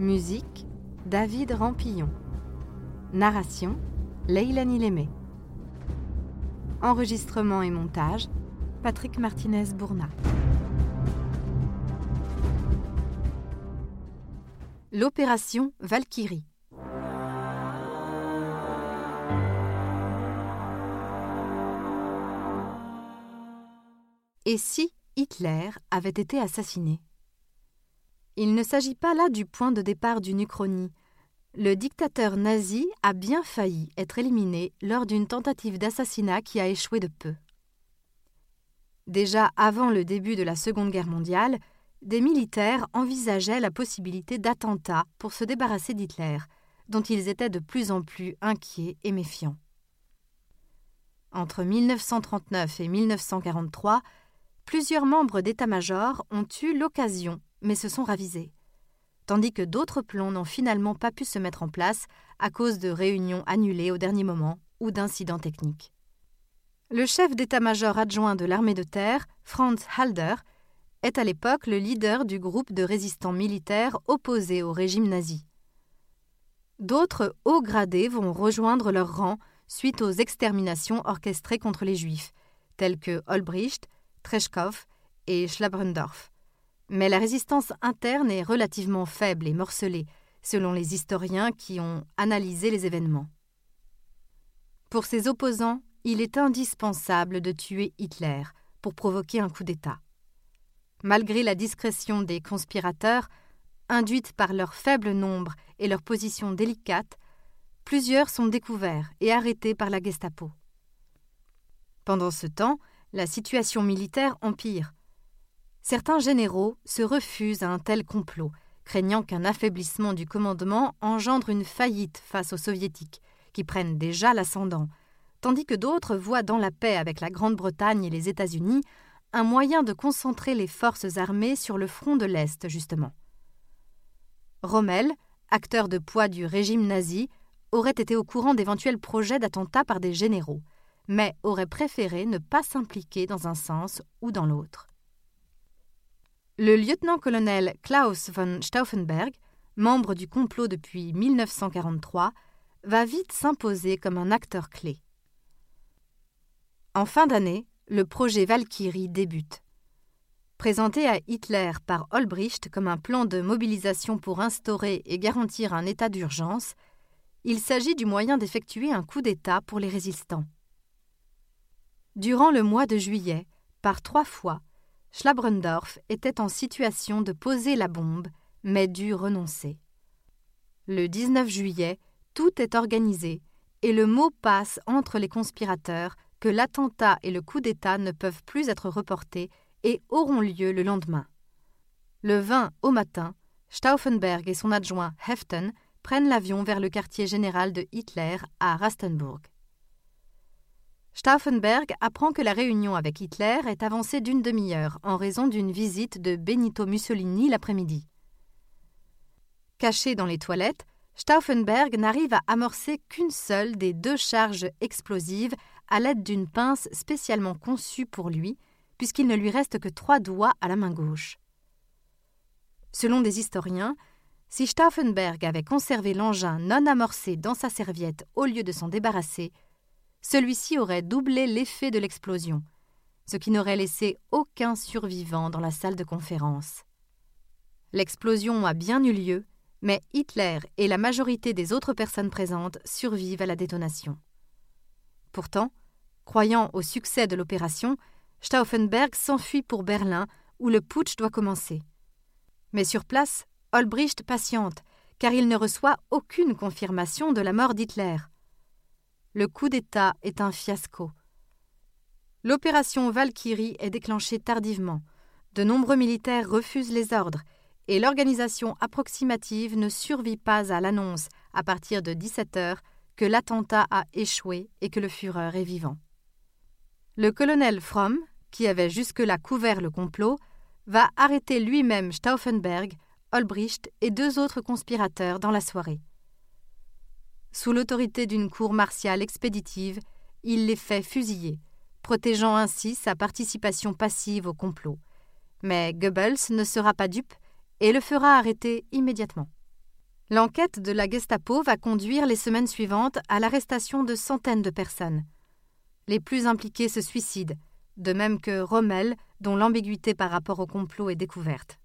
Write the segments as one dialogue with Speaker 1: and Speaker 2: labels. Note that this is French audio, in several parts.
Speaker 1: Musique David Rampillon. Narration Leilani Lémé. Enregistrement et montage Patrick Martinez-Bourna. L'opération Valkyrie. Et si Hitler avait été assassiné? Il ne s'agit pas là du point de départ d'une uchronie. Le dictateur nazi a bien failli être éliminé lors d'une tentative d'assassinat qui a échoué de peu. Déjà avant le début de la Seconde Guerre mondiale, des militaires envisageaient la possibilité d'attentats pour se débarrasser d'Hitler, dont ils étaient de plus en plus inquiets et méfiants. Entre 1939 et 1943, plusieurs membres d'état-major ont eu l'occasion, mais se sont ravisés, tandis que d'autres plans n'ont finalement pas pu se mettre en place à cause de réunions annulées au dernier moment ou d'incidents techniques. Le chef d'état-major adjoint de l'armée de terre, Franz Halder, est à l'époque le leader du groupe de résistants militaires opposés au régime nazi. D'autres hauts gradés vont rejoindre leur rang suite aux exterminations orchestrées contre les Juifs, tels que Olbricht, Treschkow et Schlabrendorf. Mais la résistance interne est relativement faible et morcelée, selon les historiens qui ont analysé les événements. Pour ses opposants, il est indispensable de tuer Hitler pour provoquer un coup d'État. Malgré la discrétion des conspirateurs, induite par leur faible nombre et leur position délicate, plusieurs sont découverts et arrêtés par la Gestapo. Pendant ce temps, la situation militaire empire. Certains généraux se refusent à un tel complot, craignant qu'un affaiblissement du commandement engendre une faillite face aux soviétiques, qui prennent déjà l'ascendant, tandis que d'autres voient dans la paix avec la Grande-Bretagne et les États-Unis un moyen de concentrer les forces armées sur le front de l'Est, justement. Rommel, acteur de poids du régime nazi, aurait été au courant d'éventuels projets d'attentats par des généraux mais aurait préféré ne pas s'impliquer dans un sens ou dans l'autre. Le lieutenant-colonel Klaus von Stauffenberg, membre du complot depuis 1943, va vite s'imposer comme un acteur clé. En fin d'année, le projet Valkyrie débute. Présenté à Hitler par Olbricht comme un plan de mobilisation pour instaurer et garantir un état d'urgence, il s'agit du moyen d'effectuer un coup d'État pour les résistants. Durant le mois de juillet, par trois fois, Schlabrendorf était en situation de poser la bombe, mais dut renoncer. Le 19 juillet, tout est organisé et le mot passe entre les conspirateurs que l'attentat et le coup d'État ne peuvent plus être reportés et auront lieu le lendemain. Le 20 au matin, Stauffenberg et son adjoint Heften prennent l'avion vers le quartier général de Hitler à Rastenburg. Stauffenberg apprend que la réunion avec Hitler est avancée d'une demi-heure en raison d'une visite de Benito Mussolini l'après-midi. Caché dans les toilettes, Stauffenberg n'arrive à amorcer qu'une seule des deux charges explosives à l'aide d'une pince spécialement conçue pour lui, puisqu'il ne lui reste que trois doigts à la main gauche. Selon des historiens, si Stauffenberg avait conservé l'engin non amorcé dans sa serviette au lieu de s'en débarrasser, celui-ci aurait doublé l'effet de l'explosion, ce qui n'aurait laissé aucun survivant dans la salle de conférence. L'explosion a bien eu lieu, mais Hitler et la majorité des autres personnes présentes survivent à la détonation. Pourtant, croyant au succès de l'opération, Stauffenberg s'enfuit pour Berlin où le putsch doit commencer. Mais sur place, Olbricht patiente, car il ne reçoit aucune confirmation de la mort d'Hitler le coup d'État est un fiasco. L'opération Valkyrie est déclenchée tardivement. De nombreux militaires refusent les ordres et l'organisation approximative ne survit pas à l'annonce, à partir de 17 heures, que l'attentat a échoué et que le Führer est vivant. Le colonel Fromm, qui avait jusque-là couvert le complot, va arrêter lui-même Stauffenberg, Olbricht et deux autres conspirateurs dans la soirée. Sous l'autorité d'une cour martiale expéditive, il les fait fusiller, protégeant ainsi sa participation passive au complot. Mais Goebbels ne sera pas dupe et le fera arrêter immédiatement. L'enquête de la Gestapo va conduire les semaines suivantes à l'arrestation de centaines de personnes. Les plus impliqués se suicident, de même que Rommel, dont l'ambiguïté par rapport au complot est découverte.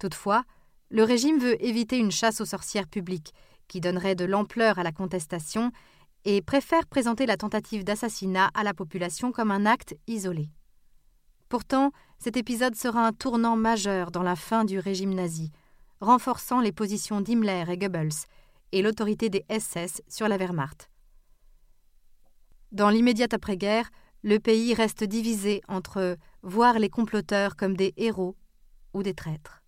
Speaker 1: Toutefois, le régime veut éviter une chasse aux sorcières publiques qui donnerait de l'ampleur à la contestation, et préfère présenter la tentative d'assassinat à la population comme un acte isolé. Pourtant, cet épisode sera un tournant majeur dans la fin du régime nazi, renforçant les positions d'Himmler et Goebbels et l'autorité des SS sur la Wehrmacht. Dans l'immédiate après-guerre, le pays reste divisé entre voir les comploteurs comme des héros ou des traîtres.